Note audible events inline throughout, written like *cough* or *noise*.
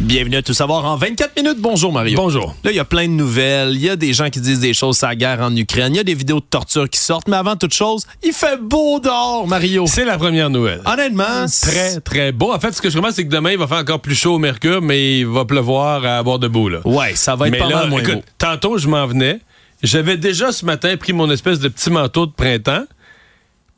Bienvenue à Tout savoir en 24 minutes. Bonjour Mario. Bonjour. Là, il y a plein de nouvelles. Il y a des gens qui disent des choses sur la guerre en Ukraine. Il y a des vidéos de torture qui sortent. Mais avant toute chose, il fait beau dehors, Mario. C'est la première nouvelle. Honnêtement, Très, très beau. En fait, ce que je comprends, c'est que demain, il va faire encore plus chaud au mercure, mais il va pleuvoir à boire debout. Là. Ouais, ça va être mais pas là, mal moins écoute, beau. tantôt, je m'en venais. J'avais déjà ce matin pris mon espèce de petit manteau de printemps.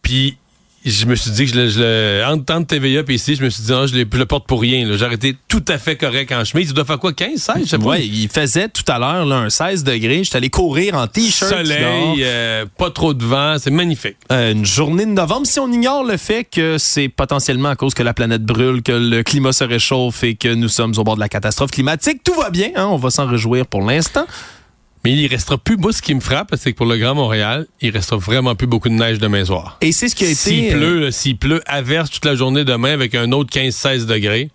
Puis je me suis dit que je le, je le entre, entre TVA et ici, je me suis dit, ah, je, le- je le porte pour rien. là. J'ai été tout à fait correct en chemise. Il doit faire quoi, 15, 16? Je sais pas? Ouais, il faisait tout à l'heure là, un 16 degrés. J'étais allé courir en t-shirt. Soleil, euh, pas trop de vent, c'est magnifique. Euh, une journée de novembre, si on ignore le fait que c'est potentiellement à cause que la planète brûle, que le climat se réchauffe et que nous sommes au bord de la catastrophe climatique, tout va bien. hein, on va s'en réjouir pour l'instant. Mais il restera plus, moi, ce qui me frappe, c'est que pour le Grand Montréal, il restera vraiment plus beaucoup de neige demain soir. Et c'est ce qui a été... S'il euh, pleut, s'il pleut, averse toute la journée demain avec un autre 15-16 degrés.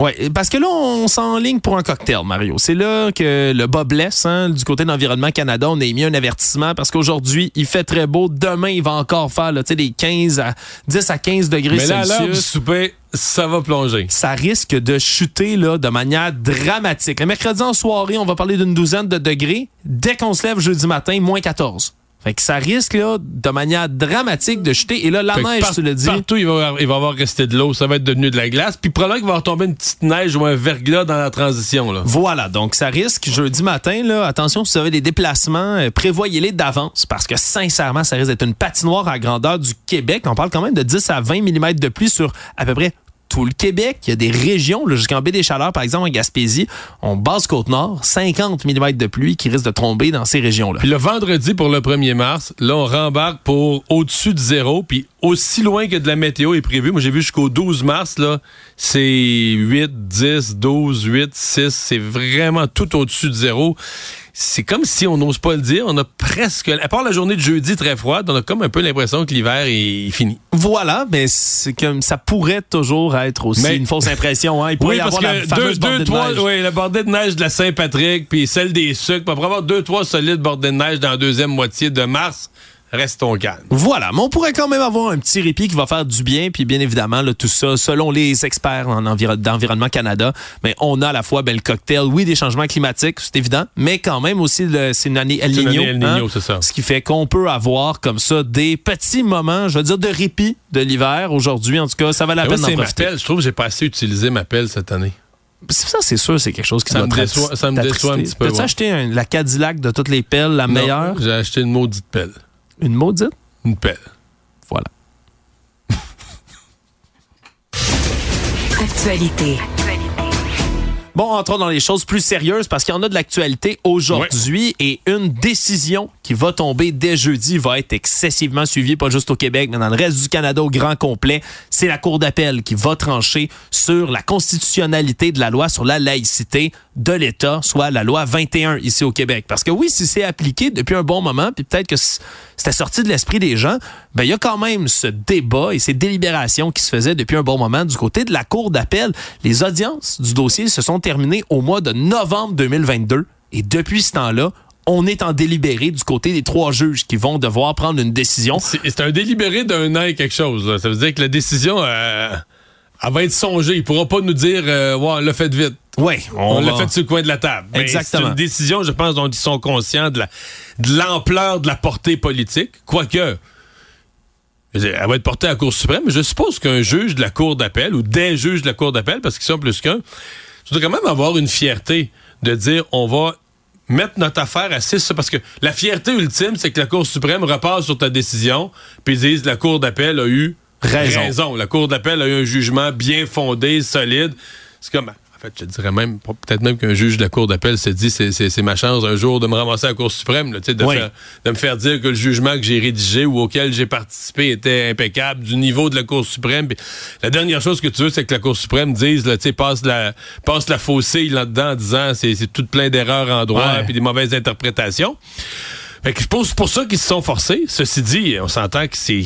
Ouais, parce que là, on s'enligne pour un cocktail, Mario. C'est là que le bas blesse. Hein, du côté de l'Environnement Canada, on a émis un avertissement parce qu'aujourd'hui, il fait très beau. Demain, il va encore faire là, des 15 à 10 à 15 degrés Mais là, à l'heure du Celsius. souper, ça va plonger. Ça risque de chuter là, de manière dramatique. Le mercredi en soirée, on va parler d'une douzaine de degrés. Dès qu'on se lève jeudi matin, moins 14. Fait que ça risque là, de manière dramatique de chuter. Et là, la Fait neige, par- tu le dis. Partout, il va, avoir- il va avoir resté de l'eau. Ça va être devenu de la glace. Puis probablement qu'il va tombé une petite neige ou un verglas dans la transition. Là. Voilà, donc ça risque jeudi matin, là, attention, si vous avez des déplacements, euh, prévoyez-les d'avance parce que sincèrement, ça risque d'être une patinoire à grandeur du Québec. On parle quand même de 10 à 20 mm de pluie sur à peu près tout le Québec. Il y a des régions, jusqu'en baie des Chaleurs, par exemple, en Gaspésie, on base Côte-Nord, 50 mm de pluie qui risque de tomber dans ces régions-là. Puis le vendredi pour le 1er mars, là, on rembarque pour au-dessus de zéro. Puis aussi loin que de la météo est prévu. Moi, j'ai vu jusqu'au 12 mars, là, c'est 8, 10, 12, 8, 6. C'est vraiment tout au-dessus de zéro. C'est comme si on n'ose pas le dire. On a presque, à part la journée de jeudi très froide, on a comme un peu l'impression que l'hiver est fini. Voilà, mais c'est comme ça pourrait toujours être aussi Mais- une fausse impression. Hein. Il pourrait Oui, y parce avoir la que deux, deux, bordée de trois, neige. oui, la bordée de neige de la Saint-Patrick, puis celle des sucres, puis après avoir deux, trois solides bordées de neige dans la deuxième moitié de mars, restons calmes. Voilà, mais on pourrait quand même avoir un petit répit qui va faire du bien, puis bien évidemment, là, tout ça, selon les experts en enviro- d'Environnement Canada, mais on a à la fois ben, le cocktail, oui, des changements climatiques, c'est évident, mais quand même aussi, c'est une année El Niño. année El Niño, c'est ça. Ce qui fait qu'on peut avoir comme ça des petits moments, je veux dire, de répit de l'hiver. Aujourd'hui, en tout cas, ça va la Mais peine d'en c'est ma profiter. pelle. Je trouve que j'ai pas assez utilisé ma pelle cette année. Ça, c'est sûr, c'est quelque chose qui Ça me déçoit- ça me déçoit un petit peu, T'as-tu ouais. acheté un- la Cadillac de toutes les pelles, la meilleure? J'ai acheté une maudite pelle. Une maudite? Une pelle. Voilà. Actualité. Bon, entrons dans les choses plus sérieuses parce qu'il y en a de l'actualité aujourd'hui et une décision qui va tomber dès jeudi va être excessivement suivie, pas juste au Québec, mais dans le reste du Canada au grand complet. C'est la Cour d'appel qui va trancher sur la constitutionnalité de la loi sur la laïcité de l'État, soit la loi 21 ici au Québec. Parce que oui, si c'est appliqué depuis un bon moment, puis peut-être que c'était sorti de l'esprit des gens, ben il y a quand même ce débat et ces délibérations qui se faisaient depuis un bon moment du côté de la Cour d'appel. Les audiences du dossier se sont terminées au mois de novembre 2022 et depuis ce temps-là, on est en délibéré du côté des trois juges qui vont devoir prendre une décision. C'est un délibéré d'un an et quelque chose. là. Ça veut dire que la décision, euh, elle va être songée. Il pourra pas nous dire, euh, on l'a fait vite. Oui, On, l'a va- fait sur le coin de la table. Exactement. C'est une décision, je pense, dont ils sont conscients de la- de l'ampleur de, la portée politique. Quoique, elle va être portée à la Cour suprême. mais Je suppose qu'un juge de la Cour d'appel ou des juges de la Cour d'appel, parce qu'ils sont plus qu'un, tu dois quand même avoir une fierté de dire on va mettre notre affaire à 6 parce que la fierté ultime, c'est que la Cour suprême repasse sur ta décision, puis disent la Cour d'appel a eu Raison. La Cour d'appel a eu un jugement bien fondé, solide. C'est comme. Fait, je dirais même, peut-être même qu'un juge de la Cour d'appel s'est dit c'est, ma chance un jour de me ramasser à la Cour suprême, là, de, Oui. faire- de me faire dire que le jugement que j'ai rédigé ou auquel j'ai participé était impeccable du niveau de la Cour suprême. Puis la dernière chose que tu veux, c'est que la Cour suprême dise, là, passe la, passe la faucille là-dedans en disant c'est, tout plein d'erreurs en droit Ouais. puis des mauvaises interprétations. Fait que je pense pour ça qu'ils se sont forcés. Ceci dit, on s'entend que c'est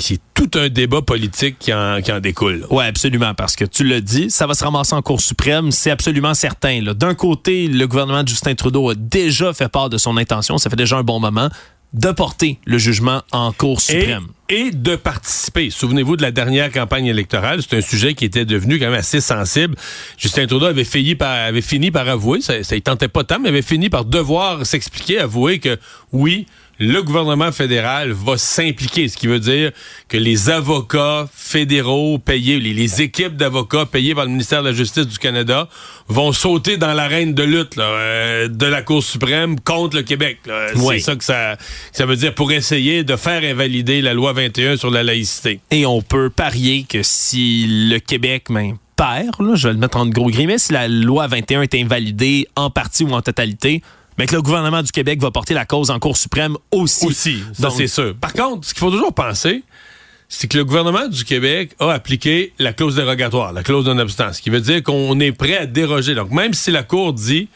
tout un débat politique qui en, qui en découle. Oui, absolument, parce que tu l'as dit, ça va se ramasser en Cour suprême, c'est absolument certain. D'un côté, le gouvernement de Justin Trudeau a déjà fait part de son intention, ça fait déjà un bon moment de porter le jugement en Cour suprême. Et, de participer. Souvenez-vous de la dernière campagne électorale. C'est un sujet qui était devenu quand même assez sensible. Justin Trudeau avait fini par, avait fini par avouer, ça, ça tentait pas tant, mais avait fini par devoir s'expliquer, avouer que oui, le gouvernement fédéral va s'impliquer, ce qui veut dire que les avocats fédéraux payés, les, équipes d'avocats payées par le ministère de la Justice du Canada vont sauter dans l'arène de lutte euh, de la Cour suprême contre le Québec. C'est ça que ça, ça veut dire pour essayer de faire invalider la loi 21 sur la laïcité. Et on peut parier que si le Québec même perd, je vais le mettre en gros guillemets, si la loi 21 est invalidée en partie ou en totalité, mais que le gouvernement du Québec va porter la cause en Cour suprême aussi. Aussi, ça c'est sûr. Par contre, ce qu'il faut toujours penser, c'est que le gouvernement du Québec a appliqué la clause dérogatoire, la clause non abstance, ce qui veut dire qu'on est prêt à déroger. Donc, même si la Cour dit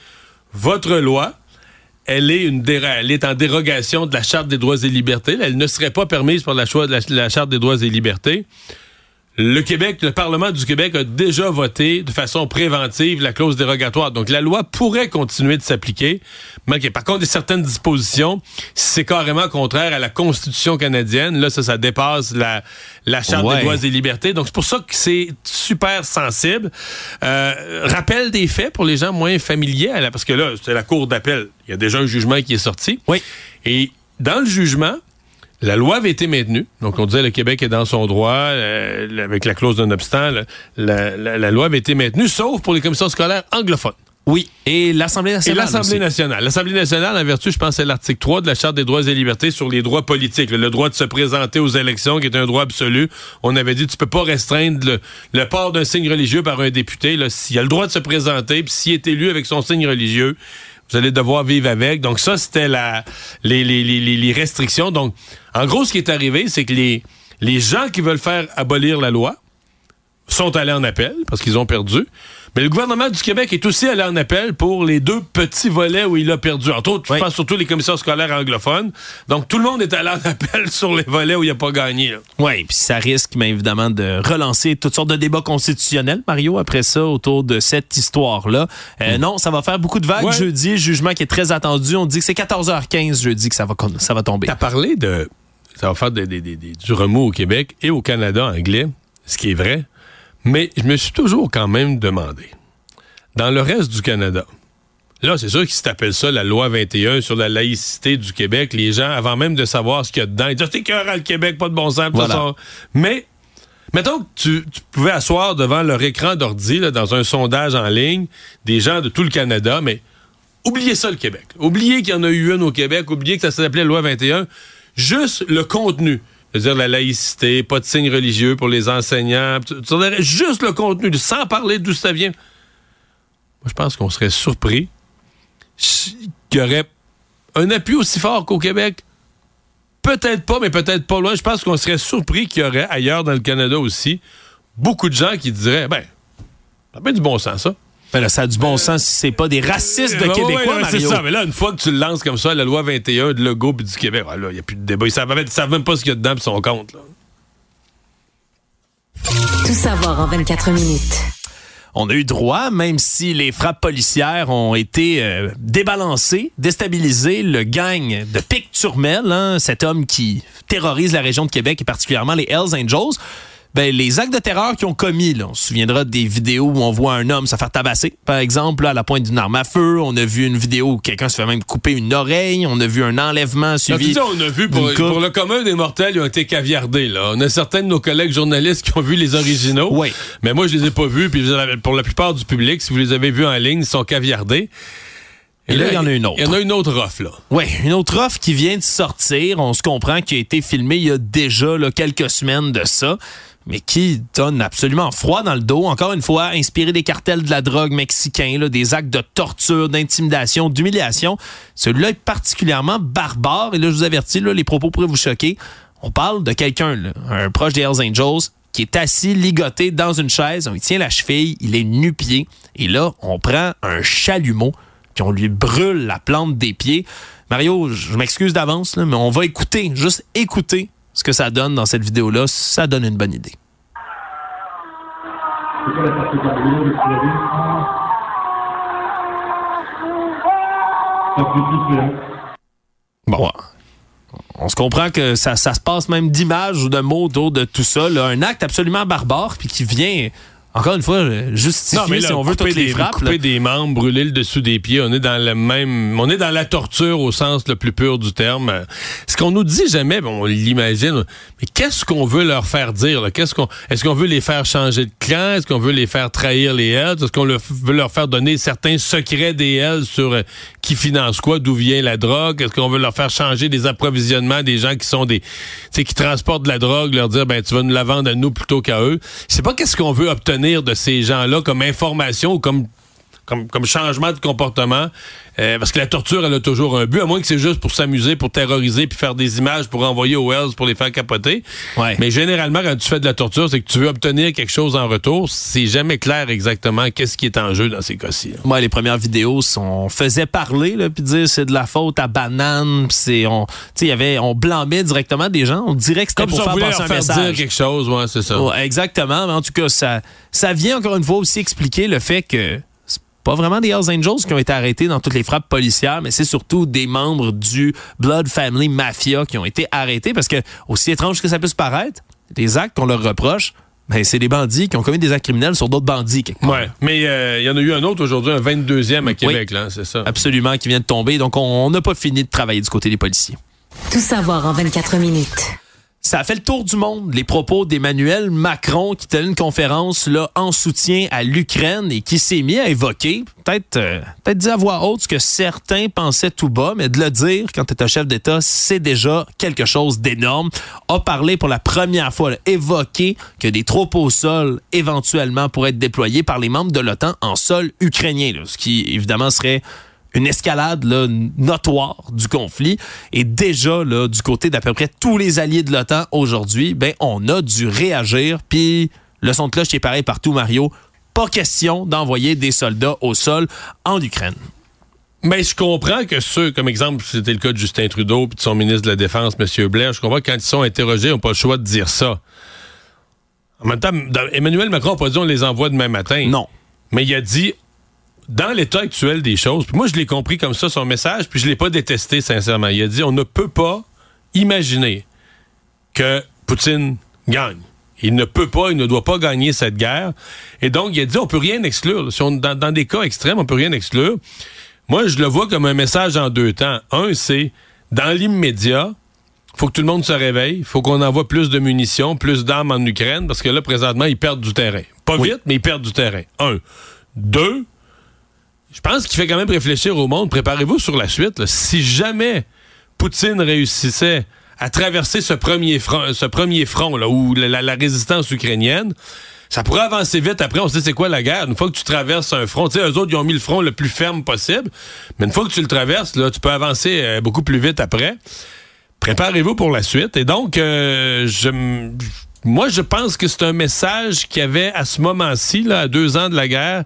votre loi, elle est, une elle est en dérogation de la Charte des droits et libertés, elle ne serait pas permise par la, la Charte des droits et libertés le Québec, le Parlement du Québec a déjà voté de façon préventive la clause dérogatoire. Donc, la loi pourrait continuer de s'appliquer. Mais par contre, il y a certaines dispositions, c'est carrément contraire à la Constitution canadienne. Là, ça, ça dépasse la, la Charte des droits et libertés. Donc, c'est pour ça que c'est super sensible. Euh, rappel des faits pour les gens moins familiers, parce que là, c'est la Cour d'appel. Il y a déjà un jugement qui est sorti. Oui. Et dans le jugement, la loi avait été maintenue. Donc, on disait le Québec est dans son droit, euh, avec la clause d'un obstant. La, loi avait été maintenue, sauf pour les commissions scolaires anglophones. Oui, et l'Assemblée nationale. Et l'Assemblée nationale. L'Assemblée nationale, en vertu, je pense, c'est l'article 3 de la Charte des droits et libertés sur les droits politiques. Le, droit de se présenter aux élections, qui est un droit absolu. On avait dit, tu peux pas restreindre le, port d'un signe religieux par un député. S'il a le droit de se présenter, puis s'il est élu avec son signe religieux, vous allez devoir vivre avec. Donc ça, c'était la les, restrictions. Donc, en gros, ce qui est arrivé, c'est que les gens qui veulent faire abolir la loi sont allés en appel parce qu'ils ont perdu. Mais le gouvernement du Québec est aussi allé en appel pour les deux petits volets où il a perdu. Entre autres, je pense surtout les commissions scolaires anglophones. Donc, tout le monde est allé en *laughs* appel sur les volets où il n'a pas gagné. Oui, puis ça risque, mais évidemment, de relancer toutes sortes de débats constitutionnels, Mario, après ça, autour de cette histoire-là. Euh, mm. Non, ça va faire beaucoup de vagues jeudi. Jugement qui est très attendu. On dit que c'est 14h15 jeudi que ça va, ça va tomber. T'as parlé de... Ça va faire du remous au Québec et au Canada anglais, ce qui est vrai. Mais je me suis toujours quand même demandé, dans le reste du Canada, là, c'est sûr qu'ils s'appellent ça la loi 21 sur la laïcité du Québec. Les gens, avant même de savoir ce qu'il y a dedans, ils disent « T'es à le Québec, pas de bon sens. Voilà. Mais, mettons que tu, pouvais asseoir devant leur écran d'ordi, dans un sondage en ligne, des gens de tout le Canada, mais oubliez ça, le Québec. Oubliez qu'il y en a eu une au Québec, oubliez que ça s'appelait loi 21. Juste le contenu c'est-à-dire la laïcité, pas de signe religieux pour les enseignants. Juste le contenu, sans parler d'où ça vient. Moi, je pense qu'on serait surpris qu'il y aurait un appui aussi fort qu'au Québec. Peut-être pas, mais peut-être pas loin. Je pense qu'on serait surpris qu'il y aurait ailleurs dans le Canada aussi beaucoup de gens qui diraient, ben, ça fait du bon sens, ça. Ben ça a du bon sens si c'est pas des racistes de Québécois, Mario. C'est ça, mais là, une fois que tu le lances comme ça, la loi 21 de Legault et du Québec, il n'y a plus de débat. Ils savent, savent même pas ce qu'il y a dedans et son compte. Là. Tout savoir en 24 minutes. On a eu droit, même si les frappes policières ont été euh, débalancées, déstabilisées, le gang de Pic Turmel, hein, cet homme qui terrorise la région de Québec et particulièrement les Hells Angels, ben, les actes de terreur qu'ils ont commis, là, on se souviendra des vidéos où on voit un homme se faire tabasser, par exemple, à la pointe d'une arme à feu. On a vu une vidéo où quelqu'un se fait même couper une oreille. On a vu un enlèvement suivi. on a vu pour, le commun des mortels, ils ont été caviardés. Là. On a certains de nos collègues journalistes qui ont vu les originaux. Oui. Mais moi, je les ai pas vus. Puis pour la plupart du public, si vous les avez vus en ligne, ils sont caviardés. Et, là, il y en a une autre. Il y en a une autre offre, là. Oui, une autre offre qui vient de sortir. On se comprend qui a été filmée il y a déjà là, quelques semaines de ça mais qui donne absolument froid dans le dos. Encore une fois, inspiré des cartels de la drogue mexicains, des actes de torture, d'intimidation, d'humiliation. Celui-là est particulièrement barbare. Et là, je vous avertis, les propos pourraient vous choquer. On parle de quelqu'un, un proche des Hells Angels, qui est assis, ligoté dans une chaise. On lui tient la cheville, il est nu-pied. Et là, on prend un chalumeau, puis on lui brûle la plante des pieds. Mario, je m'excuse d'avance, mais on va écouter, juste écouter ce que ça donne dans cette vidéo-là, ça donne une bonne idée. Bon, on se comprend que ça, se passe même d'images ou de mots autour de tout ça. là. un acte absolument barbare, puis qui vient encore une fois, justifier, là, si on veut, toutes les des, frappes. Couper là. des membres, brûler le dessous des pieds, on est dans le même, on est dans la torture au sens le plus pur du terme. Ce qu'on nous dit jamais, bon, on l'imagine, mais qu'est-ce qu'on veut leur faire dire? Qu'est-ce qu'on, est-ce qu'on veut les faire changer de clan? Est-ce qu'on veut les faire trahir les Hells? Est-ce qu'on le- veut leur faire donner certains secrets des Hells sur euh, qui finance quoi, d'où vient la drogue? Est-ce qu'on veut leur faire changer des approvisionnements des gens qui sont des, tu sais, qui transportent de la drogue, leur dire, ben, tu vas nous la vendre à nous plutôt qu'à eux? Je sais pas qu'est-ce qu'on veut obtenir de ces gens-là comme information ou comme comme, comme changement de comportement. Euh, parce que la torture, elle a toujours un but, à moins que c'est juste pour s'amuser, pour terroriser, puis faire des images pour envoyer aux Wells pour les faire capoter. Ouais. Mais généralement, quand tu fais de la torture, c'est que tu veux obtenir quelque chose en retour. C'est jamais clair exactement qu'est-ce qui est en jeu dans ces cas-ci. Moi, les premières vidéos, on faisait parler, puis dire c'est de la faute à banane, puis c'est on, tu sais, il y avait, on blâmait directement des gens, on dirait que c'était pour si faire passer un faire message. dire quelque chose, ouais, c'est ça. Ouais, exactement, mais en tout cas, ça, ça vient encore une fois aussi expliquer le fait que pas vraiment des Hells Angels qui ont été arrêtés dans toutes les frappes policières, mais c'est surtout des membres du Blood Family Mafia qui ont été arrêtés parce que, aussi étrange que ça puisse paraître, les actes qu'on leur reproche, ben, c'est des bandits qui ont commis des actes criminels sur d'autres bandits. quelque part. Ouais. Mais euh, il y en a eu un autre aujourd'hui, un 22e à Québec, là, c'est ça. Absolument, qui vient de tomber. Donc, on on n'a pas fini de travailler du côté des policiers. Tout savoir en 24 minutes. Ça a fait le tour du monde, les propos d'Emmanuel Macron qui tenait une conférence là, en soutien à l'Ukraine et qui s'est mis à évoquer, peut-être euh, peut-être dit à voix haute ce que certains pensaient tout bas, mais de le dire quand tu es un chef d'État, c'est déjà quelque chose d'énorme. A parlé pour la première fois, là, évoqué que des troupes au sol éventuellement pourraient être déployées par les membres de l'OTAN en sol ukrainien, ce qui évidemment serait une escalade là, notoire du conflit. Et déjà, là, du côté d'à peu près tous les alliés de l'OTAN aujourd'hui, ben, on a dû réagir. Puis le son de cloche est pareil partout, Mario. Pas question d'envoyer des soldats au sol en Ukraine. Mais je comprends que ceux, comme exemple, c'était le cas de Justin Trudeau puis de son ministre de la Défense, M. Blair, je comprends que quand ils sont interrogés, ils n'ont pas le choix de dire ça. En même temps, Emmanuel Macron n'a pas dit on les envoie demain matin. Non. Mais il a dit, dans l'état actuel des choses, puis moi je l'ai compris comme ça, son message, puis je l'ai pas détesté, sincèrement. Il a dit on ne peut pas imaginer que Poutine gagne. Il ne peut pas, il ne doit pas gagner cette guerre. Et donc, il a dit, on peut rien exclure. Si on, dans, dans des cas extrêmes, on peut rien exclure. Moi, je le vois comme un message en deux temps. Un, c'est, dans l'immédiat, faut que tout le monde se réveille. faut qu'on envoie plus de munitions, plus d'armes en Ukraine, parce que là, présentement, ils perdent du terrain. Pas Oui. vite, mais ils perdent du terrain. Un. Deux, je pense qu'il fait quand même réfléchir au monde. Préparez-vous sur la suite. Si jamais Poutine réussissait à traverser ce premier front, ce premier front là, où la, résistance ukrainienne, ça pourrait avancer vite. Après, on sait c'est quoi la guerre. Une fois que tu traverses un front, tu sais, eux autres, ils ont mis le front le plus ferme possible. Mais une fois que tu le traverses, là, tu peux avancer euh, beaucoup plus vite après. Préparez-vous pour la suite. Et donc, euh, moi, je pense que c'est un message qui avait à ce moment-ci, à deux ans de la guerre,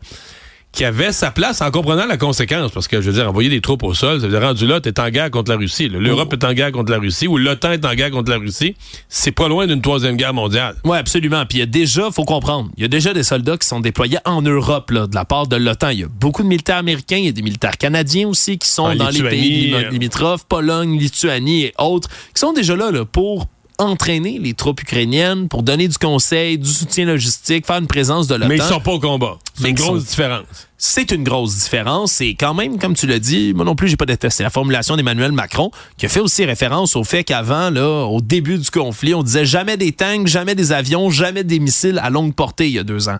qui avait sa place en comprenant la conséquence. Parce que, je veux dire, envoyer des troupes au sol, ça veut dire, rendu là, t'es en guerre contre la Russie. L'Europe est en guerre contre la Russie, ou l'OTAN est en guerre contre la Russie. C'est pas loin d'une troisième guerre mondiale. Oui, absolument. Puis il y a déjà, faut comprendre, il y a déjà des soldats qui sont déployés en Europe là, de la part de l'OTAN. Il y a beaucoup de militaires américains, il y a des militaires canadiens aussi qui sont En dans les pays euh. limitrophes, Pologne, Lituanie et autres, qui sont déjà là, là pour entraîner les troupes ukrainiennes, pour donner du conseil, du soutien logistique, faire une présence de l'OTAN. Mais ils sont pas au combat. C'est une grosse sont- différence. C'est une grosse différence et quand même, comme tu l'as dit, moi non plus, j'ai pas détesté la formulation d'Emmanuel Macron, qui a fait aussi référence au fait qu'avant, là, au début du conflit, on disait jamais des tanks, jamais des avions, jamais des missiles à longue portée il y a deux ans.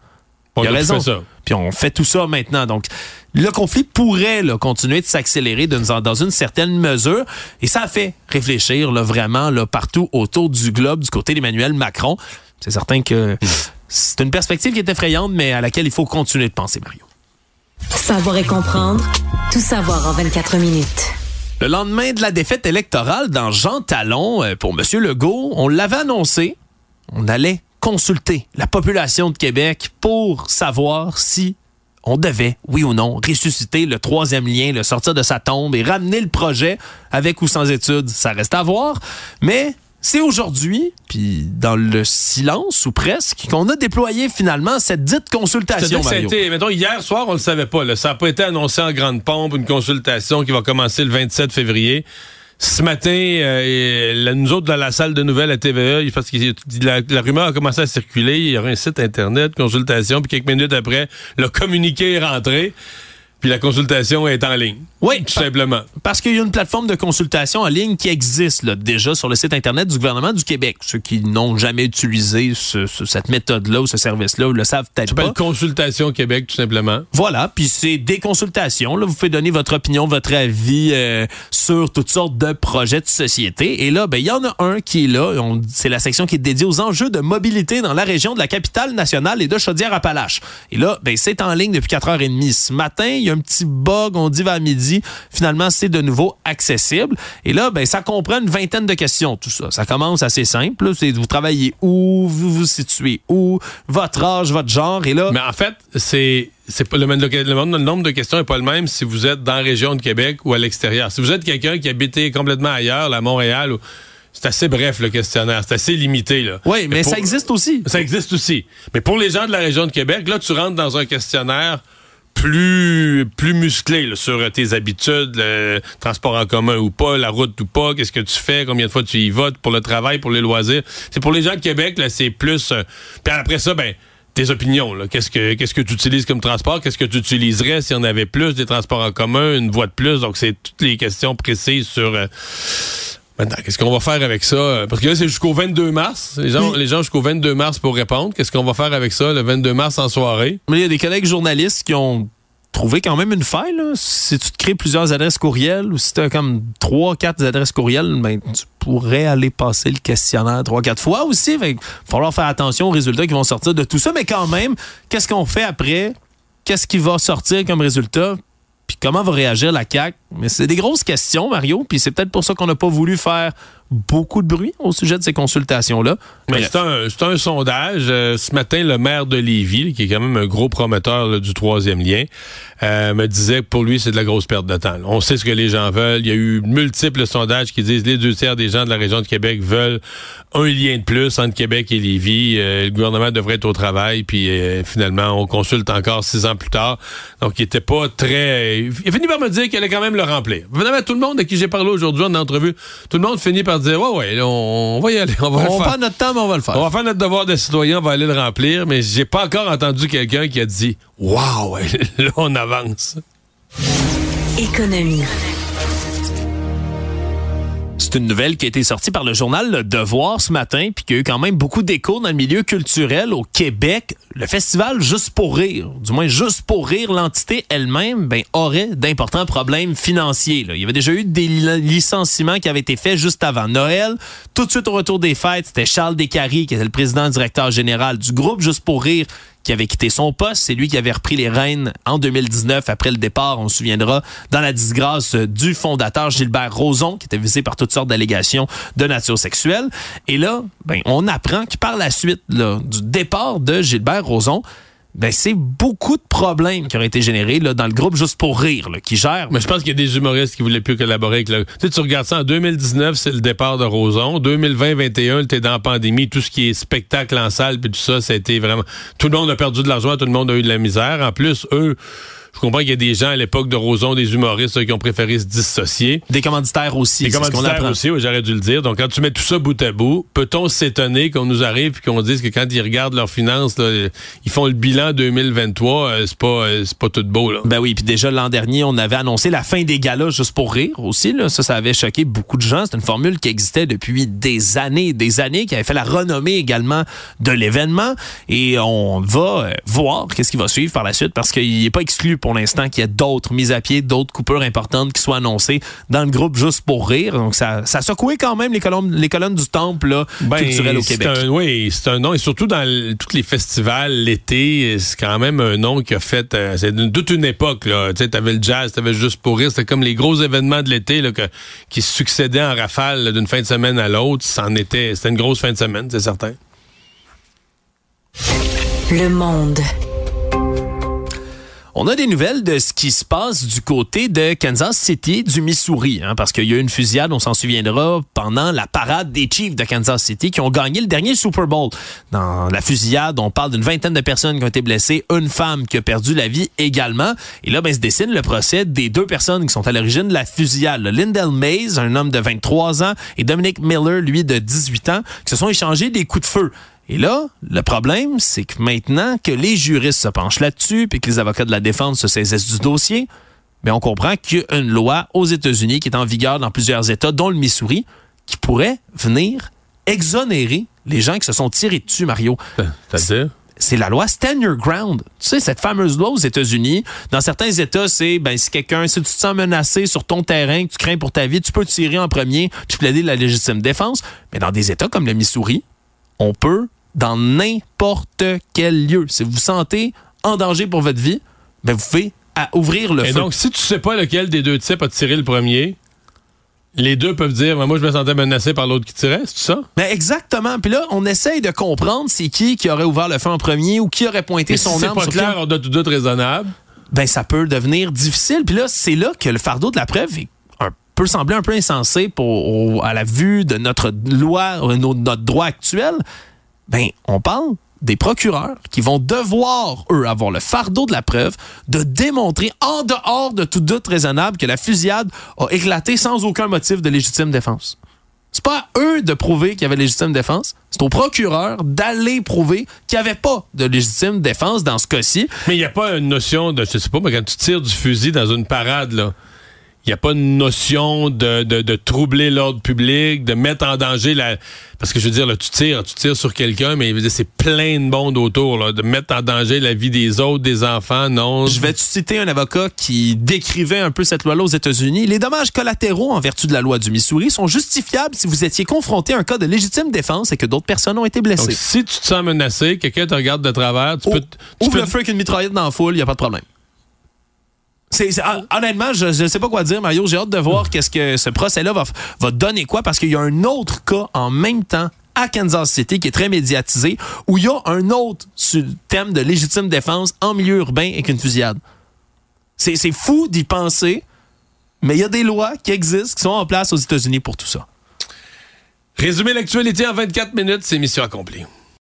On il a raison. Puis on fait tout ça maintenant. Donc, le conflit pourrait là, continuer de s'accélérer dans, une certaine mesure. Et ça a fait réfléchir là, vraiment là, partout autour du globe du côté d'Emmanuel Macron. C'est certain que c'est une perspective qui est effrayante, mais à laquelle il faut continuer de penser, Mario. Savoir et comprendre. Tout savoir en 24 minutes. Le lendemain de la défaite électorale dans Jean Talon euh, pour M. Legault, on l'avait annoncé, on allait consulter la population de Québec pour savoir si on devait, oui ou non, ressusciter le troisième lien, le sortir de sa tombe et ramener le projet avec ou sans études. Ça reste à voir, mais c'est aujourd'hui, puis dans le silence ou presque, qu'on a déployé finalement cette dite consultation. Été, mettons, hier soir, on le savait pas. Là. Ça n'a pas été annoncé en grande pompe, une consultation qui va commencer le 27 février. Ce matin, euh, nous autres, dans la salle de nouvelles à TVA, parce que la, la, rumeur a commencé à circuler. Il y aurait un site Internet, consultation, puis quelques minutes après, le communiqué est rentré. Puis la consultation est en ligne. Oui, tout simplement. Parce qu'il y a une plateforme de consultation en ligne qui existe là, déjà sur le site Internet du gouvernement du Québec. Ceux qui n'ont jamais utilisé cette méthode-là ou ce service-là le savent peut-être pas. Consultation Québec, tout simplement. Voilà, puis c'est des consultations. Là, vous pouvez donner votre opinion, votre avis euh, sur toutes sortes de projets de société. Et là, ben il y en a un qui est là. C'est la section qui est dédiée aux enjeux de mobilité dans la région de la capitale nationale et de Chaudière-Appalaches. Et là, ben c'est en ligne depuis 4h30 ce matin il y a un petit bug, on dit vers midi. Finalement, c'est de nouveau accessible. Et là, ben, ça comprend une vingtaine de questions, tout ça. Ça commence assez simple. C'est vous travaillez où, vous vous situez où, votre âge, votre genre? Et là. Mais en fait, c'est c'est pas le, le, le, nombre de questions n'est pas le même si vous êtes dans la région de Québec ou à l'extérieur. Si vous êtes quelqu'un qui habitait complètement ailleurs, à Montréal, c'est assez bref le questionnaire, c'est assez limité là. Oui, mais, ça existe aussi. Ça existe aussi. Mais pour les gens de la région de Québec, là tu rentres dans un questionnaire plus plus musclé sur tes habitudes, le transport en commun ou pas, la route ou pas, qu'est-ce que tu fais, combien de fois tu y votes pour le travail, pour les loisirs. C'est pour les gens de Québec là, c'est plus. Euh, puis après ça, ben tes opinions. Qu'est-ce que qu'est-ce que tu utilises comme transport? Qu'est-ce que tu utiliserais si on avait plus des transports en commun, une voie de plus? Donc c'est toutes les questions précises sur. Euh, Maintenant, qu'est-ce qu'on va faire avec ça? Parce que là, c'est jusqu'au 22 mars. Les gens, les gens jusqu'au 22 mars pour répondre. Qu'est-ce qu'on va faire avec ça le 22 mars en soirée? Mais il y a des collègues journalistes qui ont trouvé quand même une faille. Là. Si tu te crées plusieurs adresses courriels ou si tu as comme trois, quatre adresses courriels, ben, tu pourrais aller passer le questionnaire trois, quatre fois aussi. Il va falloir faire attention aux résultats qui vont sortir de tout ça. Mais quand même, qu'est-ce qu'on fait après? Qu'est-ce qui va sortir comme résultat? Puis comment va réagir la CAQ? Mais c'est des grosses questions, Mario, puis c'est peut-être pour ça qu'on n'a pas voulu faire beaucoup de bruit au sujet de ces consultations-là. Mais c'est un, un, sondage. Euh, ce matin, le maire de Lévis, qui est quand même un gros promoteur du troisième lien, euh, me disait que pour lui, c'est de la grosse perte de temps. On sait ce que les gens veulent. Il y a eu multiples sondages qui disent que les deux tiers des gens de la région de Québec veulent un lien de plus entre Québec et Lévis. Euh, le gouvernement devrait être au travail, puis finalement, on consulte encore six ans plus tard. Donc, il était pas très... Il a fini par me dire qu'il allait quand même le remplir. Finalement, tout le monde à qui j'ai parlé aujourd'hui en entrevue, tout le monde finit par dire Ouais, ouais, on, va y aller. *laughs* On va, on faire. notre temps, mais on va le faire. On va faire notre devoir de citoyen, on va aller le remplir, mais j'ai pas encore entendu quelqu'un qui a dit Waouh, *laughs* là, on avance. Économie. C'est une nouvelle qui a été sortie par le journal Le Devoir ce matin, puis qui a eu quand même beaucoup d'écho dans le milieu culturel au Québec. Le festival Juste pour rire, du moins Juste pour rire, l'entité elle-même, ben, aurait d'importants problèmes financiers. Il y avait déjà eu des licenciements qui avaient été faits juste avant Noël. Tout de suite au retour des fêtes, c'était Charles Descaries, qui était le président directeur général du groupe Juste pour rire, qui avait quitté son poste. C'est lui qui avait repris les rênes en 2019 après le départ, on se souviendra, dans la disgrâce du fondateur Gilbert Rozon, qui était visé par toutes sortes d'allégations de nature sexuelle. Et là, ben, on apprend que par la suite du départ de Gilbert Rozon, ben c'est beaucoup de problèmes qui ont été générés là, dans le groupe juste pour rire là, qui gère. Mais je pense qu'il y a des humoristes qui voulaient plus collaborer avec le. Tu, sais, tu regardes ça en 2019, c'est le départ de Roson. 2020-21, t'es dans la pandémie, tout ce qui est spectacle en salle puis tout ça, été vraiment. Tout le monde a perdu de l'argent, tout le monde a eu de la misère. En plus, eux je comprends qu'il y a des gens à l'époque de Roson, des humoristes qui ont préféré se dissocier. Des commanditaires aussi. Des commanditaires aussi, oui, j'aurais dû le dire. Donc, quand tu mets tout ça bout à bout, peut-on s'étonner qu'on nous arrive et qu'on dise que quand ils regardent leurs finances, ils font le bilan 2023, euh, c'est pas, euh, c'est pas tout beau. Là? Ben oui, puis déjà l'an dernier, on avait annoncé la fin des galas juste pour rire aussi. Là. Ça, ça avait choqué beaucoup de gens. C'est une formule qui existait depuis des années, des années, qui avait fait la renommée également de l'événement. Et on va euh, voir qu'est-ce qui va suivre par la suite parce qu'il n'est pas exclu pour l'instant qu'il y ait d'autres mises à pied, d'autres coupures importantes qui soient annoncées dans le groupe juste pour rire. Donc ça, ça a secoué quand même les colonnes, les colonnes du temple là, ben, culturel au Québec. oui, c'est un nom et surtout dans tous les festivals l'été, c'est quand même un nom qui a fait euh, c'est toute une époque là. Tu sais, t'avais le jazz, t'avais juste pour rire, c'était comme les gros événements de l'été là qui succédaient en rafale d'une fin de semaine à l'autre. C'en était, c'était une grosse fin de semaine, c'est certain. Le monde. On a des nouvelles de ce qui se passe du côté de Kansas City, du Missouri, hein, parce qu'il y a eu une fusillade, on s'en souviendra, pendant la parade des Chiefs de Kansas City qui ont gagné le dernier Super Bowl. Dans la fusillade, on parle d'une vingtaine de personnes qui ont été blessées, une femme qui a perdu la vie également. Et là, ben, se dessine le procès des deux personnes qui sont à l'origine de la fusillade. Lindell Mays, un homme de 23 ans, et Dominic Miller, lui, de 18 ans, qui se sont échangés des coups de feu. Et là, le problème, c'est que maintenant que les juristes se penchent là-dessus, puis que les avocats de la défense se saisissent du dossier, mais on comprend qu'il y a une loi aux États-Unis qui est en vigueur dans plusieurs États, dont le Missouri, qui pourrait venir exonérer les gens qui se sont tirés dessus, Mario. C'est-à-dire? c'est la loi Stand Your Ground. Tu sais, cette fameuse loi aux États-Unis, dans certains États, c'est, ben, si quelqu'un, si tu te sens menacé sur ton terrain, que tu crains pour ta vie, tu peux tirer en premier, puis plaider la légitime défense. Mais dans des États comme le Missouri, on peut, dans n'importe quel lieu, si vous vous sentez en danger pour votre vie, ben, vous pouvez ouvrir le Et feu. donc, si tu sais pas lequel des deux types a tiré le premier, les deux peuvent dire, moi, je me sentais menacé par l'autre qui tirait, c'est ça? Ben exactement. Puis là, on essaye de comprendre c'est qui qui aurait ouvert le feu en premier ou qui aurait pointé Mais son si c'est arme pas sur clair, on doute tout doute raisonnable. ben ça peut devenir difficile. Puis là, c'est là que le fardeau de la preuve est peut sembler un peu insensé pour, au- à la vue de notre loi, euh, no- notre droit actuel. Ben, on parle des procureurs qui vont devoir, eux, avoir le fardeau de la preuve de démontrer en dehors de tout doute raisonnable que la fusillade a éclaté sans aucun motif de légitime défense. C'est pas à eux de prouver qu'il y avait légitime défense. C'est au procureur d'aller prouver qu'il n'y avait pas de légitime défense dans ce cas-ci. Mais il n'y a pas une notion de, je sais pas, mais quand tu tires du fusil dans une parade, là, il n'y a pas une notion de, de, de troubler l'ordre public, de mettre en danger la. Parce que je veux dire, là, tu tires, tu tires sur quelqu'un, mais c'est plein de monde autour, là, de mettre en danger la vie des autres, des enfants, non. Je vais te citer un avocat qui décrivait un peu cette loi-là aux États-Unis. Les dommages collatéraux en vertu de la loi du Missouri sont justifiables si vous étiez confronté à un cas de légitime défense et que d'autres personnes ont été Donc, blessées. si tu te sens menacé, quelqu'un te regarde de travers, tu Ou- peux. tu Ouvre peux- le feu avec une mitraillette dans la foule, il n'y a pas de problème. Hon- honnêtement, je ne sais pas quoi dire, Mario. J'ai hâte de voir qu'est-ce que ce procès-là va, va donner quoi, parce qu'il y a un autre cas en même temps à Kansas City qui est très médiatisé, où il y a un autre thème de légitime défense en milieu urbain avec une fusillade. C'est, c'est fou d'y penser, mais il y a des lois qui existent, qui sont en place aux États-Unis pour tout ça. Résumer l'actualité en 24 minutes, c'est mission accomplie.